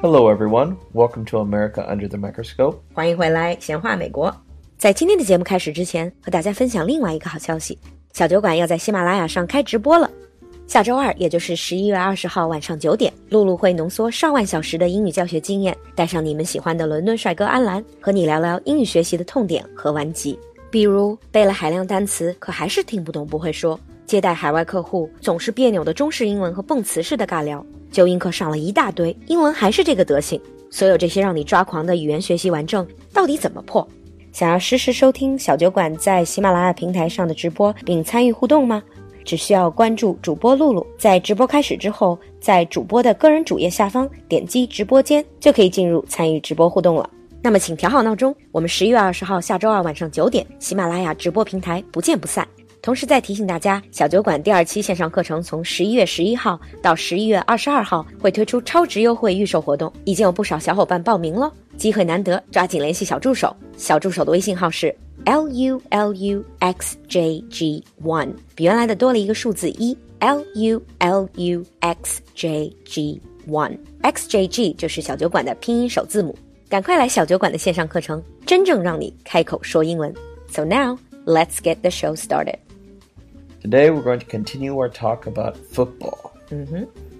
Hello, everyone. Welcome to America Under the Microscope. 欢迎回来，闲话美国。在今天的节目开始之前，和大家分享另外一个好消息：小酒馆要在喜马拉雅上开直播了。下周二，也就是十一月二十号晚上九点，露露会浓缩上万小时的英语教学经验，带上你们喜欢的伦敦帅哥安澜，和你聊聊英语学习的痛点和顽疾，比如背了海量单词，可还是听不懂不会说；接待海外客户总是别扭的中式英文和蹦词式的尬聊；纠音课上了一大堆，英文还是这个德行。所有这些让你抓狂的语言学习顽症，到底怎么破？想要实时收听小酒馆在喜马拉雅平台上的直播，并参与互动吗？只需要关注主播露露，在直播开始之后，在主播的个人主页下方点击直播间，就可以进入参与直播互动了。那么，请调好闹钟，我们十一月二十号下周二晚上九点，喜马拉雅直播平台不见不散。同时再提醒大家，小酒馆第二期线上课程从十一月十一号到十一月二十二号会推出超值优惠预售活动，已经有不少小伙伴报名了，机会难得，抓紧联系小助手。小助手的微信号是 l u l u x j g one，比原来的多了一个数字一，l u l u x j g one，x j g 就是小酒馆的拼音首字母。赶快来小酒馆的线上课程，真正让你开口说英文。So now let's get the show started. Today, we're going to continue our talk about football.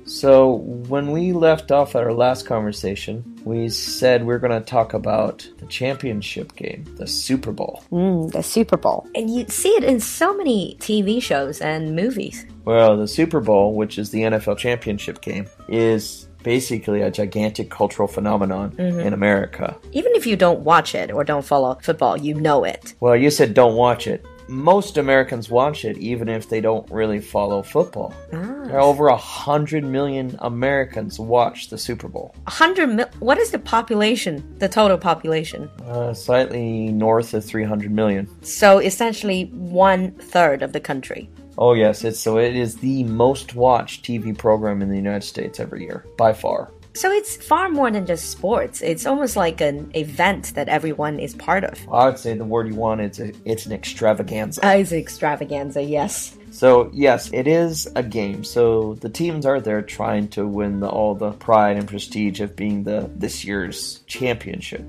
So, when we left off at our last conversation, we said we are going to talk about the championship game, the Super Bowl. Mm, the Super Bowl. And you see it in so many TV shows and movies. Well, the Super Bowl, which is the NFL championship game, is basically a gigantic cultural phenomenon in America. Even if you don't watch it or don't follow football, you know it. Well, you said don't watch it. Most Americans watch it, even if they don't really follow football. There are over a hundred million Americans watch the Super Bowl. 100 mil. What is the population, the total population? Uh, slightly north of 300 million. So essentially one third of the country. Oh yes, it's so it is the most watched TV program in the United States every year by far. So it's far more than just sports. It's almost like an event that everyone is part of. I would say the word you want it's a, it's an extravaganza. Uh, it's extravaganza, yes. So yes, it is a game. So the teams are there trying to win the, all the pride and prestige of being the this year's championship.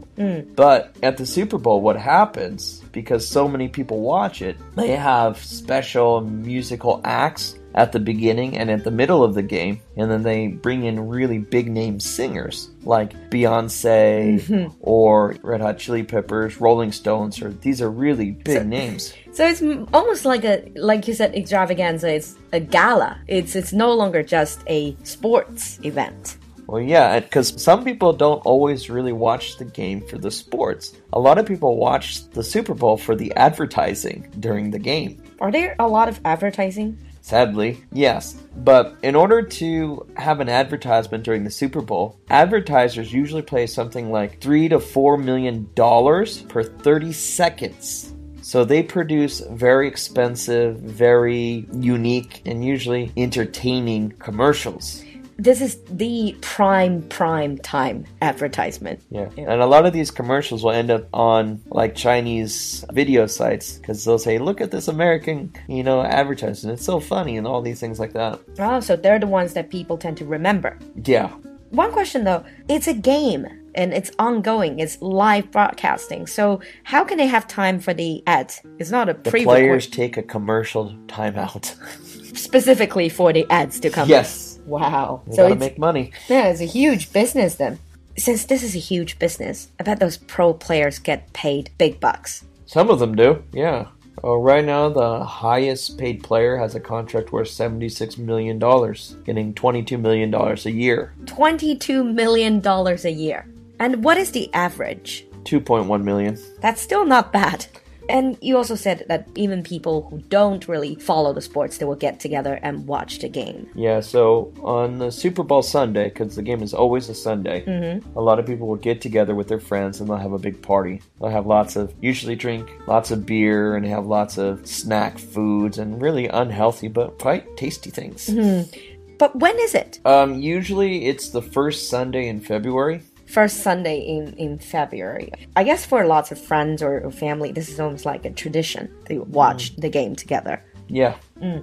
But at the Super Bowl, what happens because so many people watch it, they have special musical acts at the beginning and at the middle of the game, and then they bring in really big name singers like Beyonce mm-hmm. or Red Hot Chili Peppers, Rolling Stones, or these are really big names. So it's almost like a, like you said, extravaganza. It's a gala. It's it's no longer just a sports event. Well, yeah, because some people don't always really watch the game for the sports. A lot of people watch the Super Bowl for the advertising during the game. Are there a lot of advertising? Sadly, yes. But in order to have an advertisement during the Super Bowl, advertisers usually pay something like three to four million dollars per 30 seconds. So they produce very expensive, very unique, and usually entertaining commercials. This is the prime prime time advertisement. Yeah. And a lot of these commercials will end up on like Chinese video sites because they'll say, look at this American, you know, advertising. It's so funny and all these things like that. Oh, so they're the ones that people tend to remember. Yeah. One question though, it's a game and it's ongoing, it's live broadcasting. So how can they have time for the ads? It's not a The pre players take a commercial timeout. specifically for the ads to come. yes. Wow. They so gotta it's make money. yeah, it's a huge business then. Since this is a huge business, I bet those pro players get paid big bucks. Some of them do, yeah. Oh, right now, the highest paid player has a contract worth $76 million, getting $22 million a year. Twenty-two million dollars a year. And what is the average? 2.1 million. That's still not bad. And you also said that even people who don't really follow the sports, they will get together and watch the game. Yeah, so on the Super Bowl Sunday, because the game is always a Sunday, a lot of people will get together with their friends and they'll have a big party. They'll have lots of, usually drink lots of beer and have lots of snack foods and really unhealthy but quite tasty things. But when is it? Um, usually it's the first Sunday in February. First Sunday in, in February. I guess for lots of friends or, or family, this is almost like a tradition. They watch the game together. Yeah.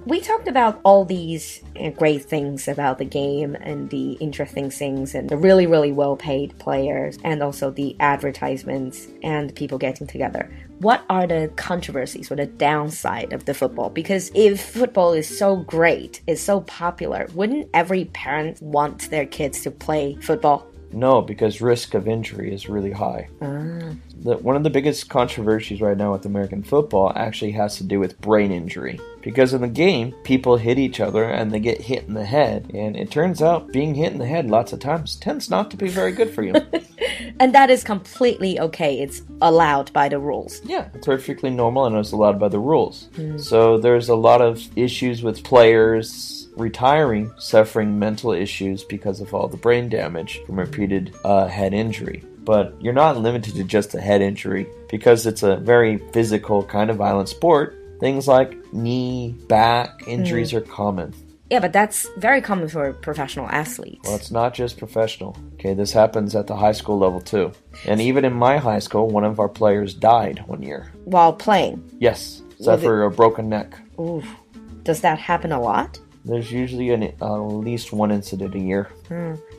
We talked about all these uh, great things about the game and the interesting things and the really, really well paid players and also the advertisements and people getting together. What are the controversies or the downside of the football? Because if football is so great, is so popular, wouldn't every parent want their kids to play football? No, because risk of injury is really high. Ah. The, one of the biggest controversies right now with American football actually has to do with brain injury. Because in the game, people hit each other and they get hit in the head. And it turns out being hit in the head lots of times tends not to be very good for you. And that is completely okay. It's allowed by the rules. yeah, it's perfectly normal and it's allowed by the rules. Hmm. So there's a lot of issues with players retiring, suffering mental issues because of all the brain damage from repeated uh, head injury. But you're not limited to just a head injury because it's a very physical kind of violent sport. Things like knee, back injuries are common. Yeah, but that's very common for professional athletes. Well, it's not just professional. Okay, this happens at the high school level too. And even in my high school, one of our players died one year. While playing. Yes, suffer a broken neck. Ooh. Does that happen a lot? There's usually an, uh, at least one incident a year.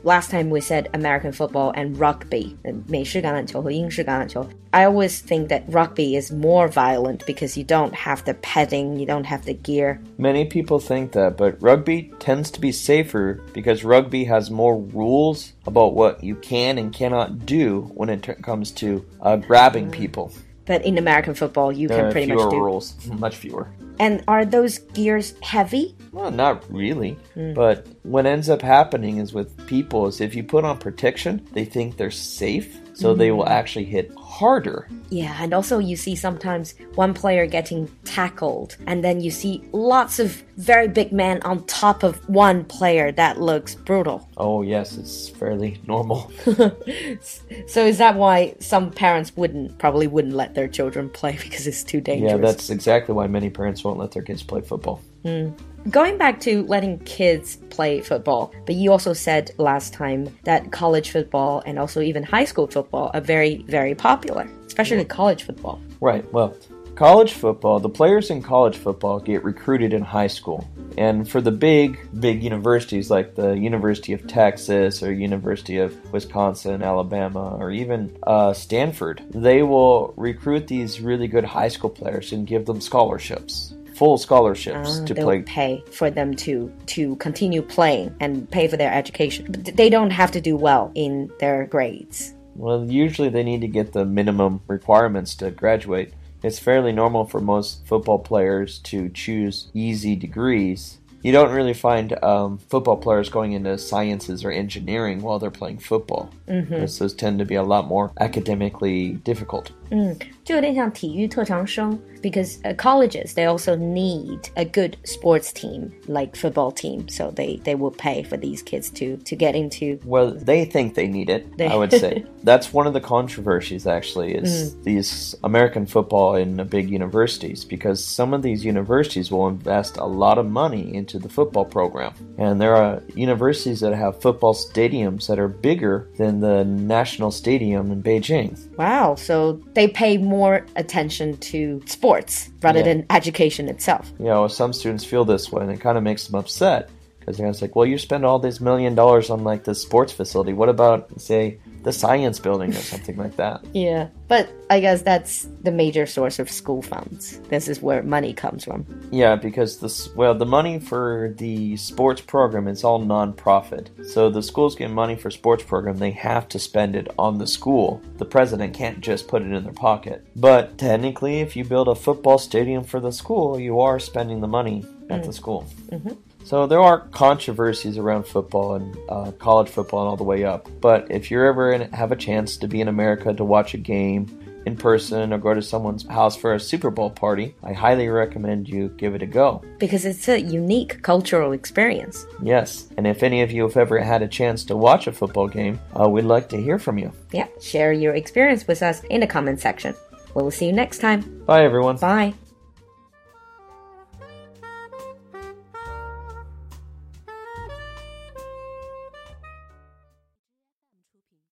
Last time we said American football and rugby, 美式橄榄球和英式橄榄球. I always think that rugby is more violent because you don't have the padding, you don't have the gear. Many people think that, but rugby tends to be safer because rugby has more rules about what you can and cannot do when it t- comes to uh, grabbing people. But in American football, you There can are pretty fewer much do. rules, much fewer. And are those gears heavy? Well, not really. Hmm. But what ends up happening is with people is if you put on protection, they think they're safe, so they will mm. actually hit harder. Yeah, and also you see sometimes one player getting tackled, and then you see lots of very big men on top of one player. That looks brutal. Oh yes, it's fairly normal. So is that why some parents wouldn't probably wouldn't let their children play because it's too dangerous? yeah, that's exactly why many parents won't let their kids play football. Going back to letting kids play football, but you also said last time that college football and also even high school football are very, very popular, especially college football. Right. Well, college football, the players in college football get recruited in high school. And for the big, big universities like the University of Texas or University of Wisconsin, Alabama, or even uh, Stanford, they will recruit these really good high school players and give them scholarships, full scholarships Uh, to play. pay for them to to continue playing and pay for their education. But they don't have to do well in their grades. Well, usually they need to get the minimum requirements to graduate. It's fairly normal for most football players to choose easy degrees. You don't really find um, football players going into sciences or engineering while they're playing football. Mm-hmm. Those tend to be a lot more academically difficult. 就有点像体育特长生 because uh, colleges they also need a good sports team like football team so they they will pay for these kids to to get into Well, they think they need it, They- I would say. That's one of the controversies, actually, is these American football in the big universities, because some of these universities will invest a lot of money into the football program. And there are universities that have football stadiums that are bigger than the national stadium in Beijing. wow so they pay more attention to sports rather Yeah. than education itself You know, some students feel this way, and it kind of makes them upset. Because they're just like, well, you spend all this million dollars on like the sports facility. What about, say, the science building or something like that? yeah but i guess that's the major source of school funds this is where money comes from Yeah, because this well, the money for the sports program is all non-profit. So the schools get money for sports program, they have to spend it on the school. The president can't just put it in their pocket. But technically, if you build a football stadium for the school, you are spending the money at the school. So there are controversies around football and uh, college football and all the way up. But if you're ever in, have a chance to be in America to watch a game in person or go to someone's house for a Super Bowl party, I highly recommend you give it a go. because it's a unique cultural experience Yes, and if any of you have ever had a chance to watch a football game, uh, we'd like to hear from you. yeah share your experience with us in the comment section we'll see you next time Bye, everyone. bye